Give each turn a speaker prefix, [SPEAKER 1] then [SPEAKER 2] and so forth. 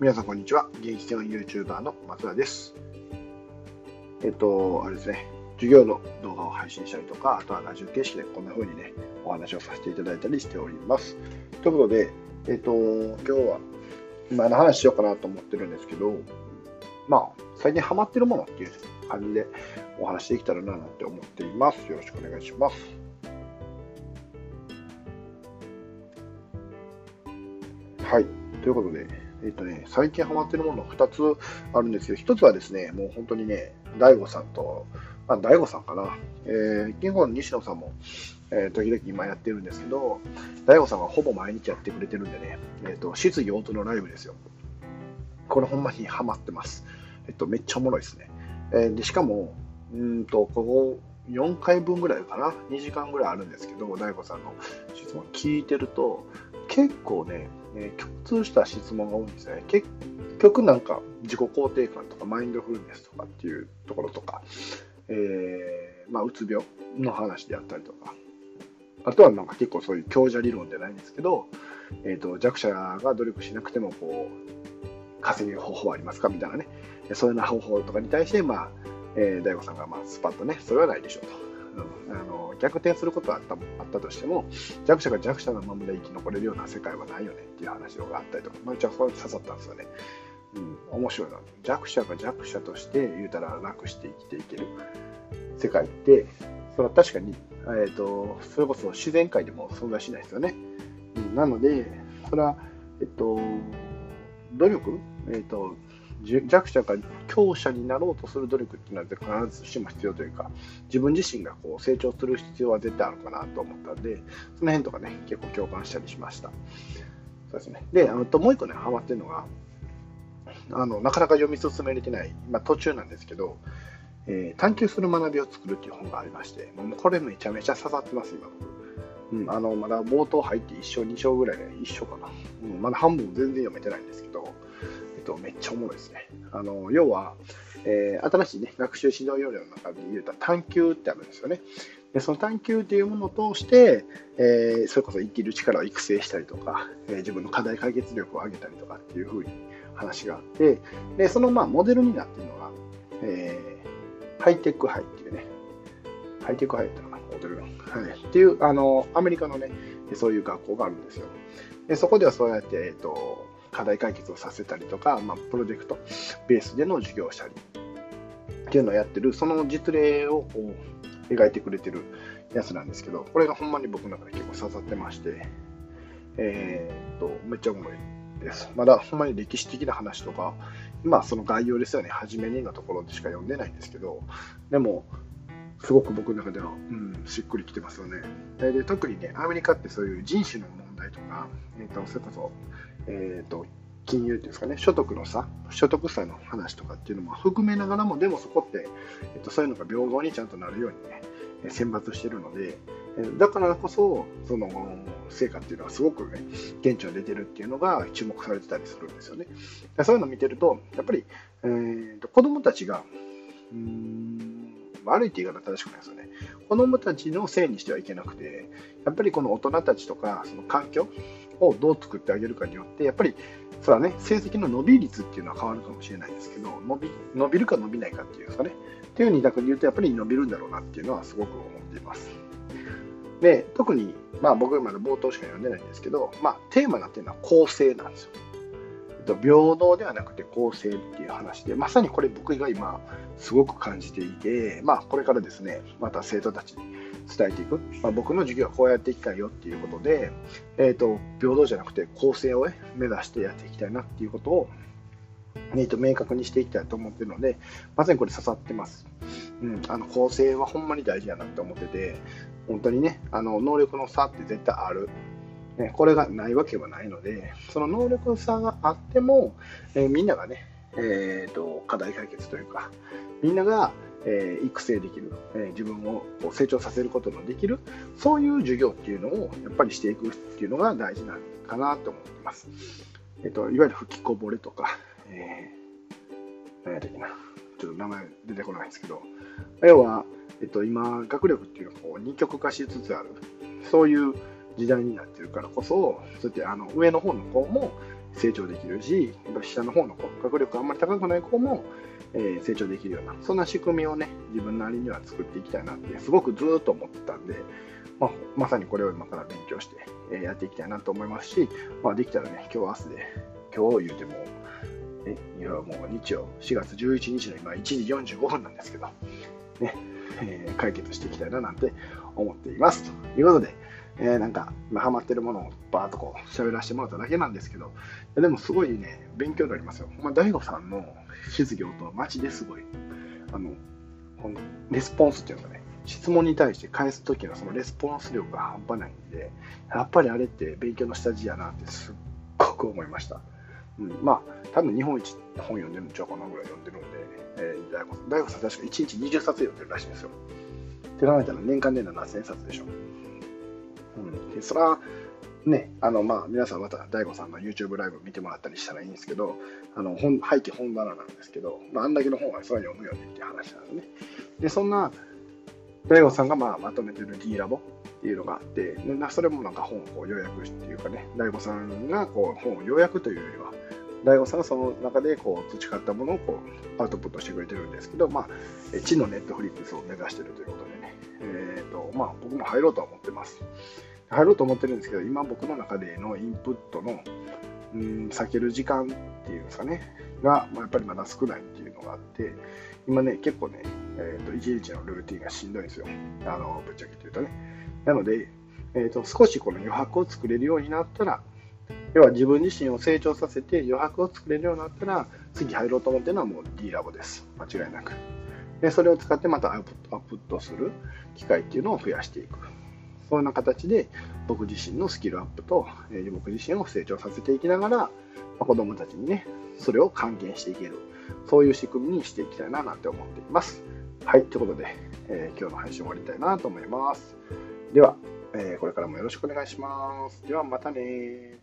[SPEAKER 1] 皆さんこんにちは。現役の YouTuber の松田です。えっと、あれですね、授業の動画を配信したりとか、あとはラジオ形式でこんな風にね、お話をさせていただいたりしております。ということで、えっと、今日は、今の話しようかなと思ってるんですけど、まあ、最近ハマってるものっていう感じでお話できたらななんて思っています。よろしくお願いします。はい。ということで、えっ、とね、最近ハマってるもの2つあるんですけど、1つはですね、もう本当にね、大悟さんと、まあ、大悟さんかな、えー、キングの西野さんも、えー、時々今やってるんですけど、大悟さんはほぼ毎日やってくれてるんでね、えっ、ー、と、質疑応答のライブですよ。これほんまにハマってます。えっと、めっちゃおもろいですね。えー、で、しかも、うんと、ここ4回分ぐらいかな、2時間ぐらいあるんですけど、大悟さんの質問聞いてると、結構ね、えー、共通した質問が多いんですね。結局なんか自己肯定感とかマインドフルネスとかっていうところとか、えー、まあ、うつ病の話であったりとか、あとはなんか結構そういう強者理論じゃないんですけど、えーと、弱者が努力しなくてもこう稼げる方法はありますかみたいなね、そういうような方法とかに対して、まあえー、大悟さんがまあスパッとね、それはないでしょうと。あの逆転することはあったあったとしても弱者が弱者のままで生き残れるような世界はないよねっていう話があったりとか、まあ、うちはそう刺さったんですよね。うん、面白いな弱者が弱者として言うたら楽して生きていける世界ってそれは確かに、えーと、それこそ自然界でも存在しないですよね。うん、なのでそれは、えっと、努力、えっと弱者が強者になろうとする努力っていうのは必ずしも必要というか自分自身がこう成長する必要は絶対あるかなと思ったんでその辺とかね結構共感したりしました。そうですね。であともう一個ねハマってるのがあのなかなか読み進めれてない、まあ、途中なんですけど、えー、探求する学びを作るっていう本がありましてもうこれめちゃめちゃ刺さってます今。うん、あのまだ冒頭入って1章2章ぐらいで1章かな、うん、まだ半分全然読めてないんですけどとめっちゃおもろいですね。あの要は、えー、新しい、ね、学習指導要領の中で言うと探求ってあるんですよね。でその探求っていうものを通して、えー、それこそ生きる力を育成したりとか、えー、自分の課題解決力を上げたりとかっていうふうに話があってでそのまあモデルになっているのが、えー、ハイテクハイっていうねハイテクハイっていうのがモデルの、はい、っていうあのアメリカのねそういう学校があるんですよ。でそこではそうやって、えーと課題解決をさせたりとか、まあ、プロジェクトベースでの授業をしたりっていうのをやってる、その実例を描いてくれてるやつなんですけど、これがほんまに僕の中で結構刺さってまして、えー、っと、めっちゃ重いです。まだほんまに歴史的な話とか、まあその概要ですよね、初めにのところでしか読んでないんですけど、でも、すごく僕の中では、うん、しっくりきてますよね。で特にね、アメリカってそういう人種の問題とか、えーと、それこそえーと、金融っていうんですかね、所得の差、所得差の話とかっていうのも含めながらも、でもそこって、えーと、そういうのが平等にちゃんとなるようにね、選抜してるので、だからこそ、その成果っていうのはすごくね、顕著に出てるっていうのが注目されてたりするんですよね。そういうのを見てると、やっぱり、えーと、子供たちが、うーん、悪いって言い方正しくないですよね。子供たちのせいにしてはいけなくて、やっぱりこの大人たちとか、その環境、をどう作ってあげるかによって、やっぱり、それはね、成績の伸び率っていうのは変わるかもしれないですけど、伸び伸びるか伸びないかっていうんですかね、っていう二択で言うと、やっぱり伸びるんだろうなっていうのはすごく思っています。で、特に、まあ僕まだ冒頭しか読んでないんですけど、まあテーマになってるのは公正なんですよ。平等ではなくて公正っていう話で、まさにこれ僕が今すごく感じていて、まあこれからですね、また生徒たちに伝えていく、まあ、僕の授業はこうやっていきたいよっていうことで、えーと、平等じゃなくて公正を、ね、目指してやっていきたいなっていうことを、えーと、明確にしていきたいと思ってるのでまさにこれ刺さってます、うん、あの公正はほんまに大事やなって思ってて本当にねあの能力の差って絶対ある。ね、これがないわけはないので、その能力の差があっても、えー、みんながね、えーと課題解決というか、みんながえー、育成できる、えー、自分を成長させることのできる、そういう授業っていうのをやっぱりしていくっていうのが大事なのかなと思ってます。えっ、と、いわゆる吹きこぼれとか、えー、何やったっけな、ちょっと名前出てこないんですけど、要は、えっ、と、今、学力っていうのがこう二極化しつつある、そういう時代になってるからこそ、そうやってあの上の方の子も、成長できるし、やっぱ下の方の子、学力あんまり高くない子も、え、成長できるような、そんな仕組みをね、自分なりには作っていきたいなって、すごくずっと思ってたんで、まあ、まさにこれを今から勉強して、え、やっていきたいなと思いますし、まあ、できたらね、今日明日で、今日言うても、え、いやもう日曜、4月11日の今1時45分なんですけど、ね、えー、解決していきたいななんて思っています。ということで、えー、なんか、今ハマってるものをバーっとこう喋らせてもらっただけなんですけど、でもすごいね、勉強になりますよ。まあ、大悟さんの質業とはマジですごい、あの、このレスポンスっていうのがね、質問に対して返す時のそのレスポンス力が半端ないんで、やっぱりあれって勉強の下地やなってすっごく思いました。うん、まあ、多分日本一本読んでるんちゃうかなぐらい読んでるんで、えー、大悟さん、大悟さん確か1日20冊読んでるらしいんですよ。って考えたら年間で7000冊でしょ。うん、でそれはね、あのまあ皆さんまた DAIGO さんの YouTube ライブ見てもらったりしたらいいんですけど、あの本背景本棚なんですけど、まあ、あんだけの本はそれは読むよねっていう話なんですね。で、そんな DAIGO さんがまあまとめてる D ラボっていうのがあって、それもなんか本を要約っていうかね、DAIGO さんがこう本を要約というよりは、大悟さんがその中でこう培ったものをこうアウトプットしてくれてるんですけど、まあ、知のネットフリックスを目指してるということでね、えーとまあ、僕も入ろうとは思ってます。入ろうと思ってるんですけど、今僕の中でのインプットの、うん、避ける時間っていうんですかね、が、まあ、やっぱりまだ少ないっていうのがあって、今ね、結構ね、えーと、1日のルーティンがしんどいんですよ。あのぶっちゃけて言うとね。なので、えーと、少しこの余白を作れるようになったら、要は自分自身を成長させて余白を作れるようになったら、次入ろうと思ってるのはもう D ラボです。間違いなく。で、それを使ってまたアウトプットする機会っていうのを増やしていく。そんな形で僕自身のスキルアップと、えー、僕自身を成長させていきながら、まあ、子供たちにね、それを還元していける。そういう仕組みにしていきたいななんて思っています。はい、ということで、えー、今日の配信終わりたいなと思います。では、えー、これからもよろしくお願いします。ではまたね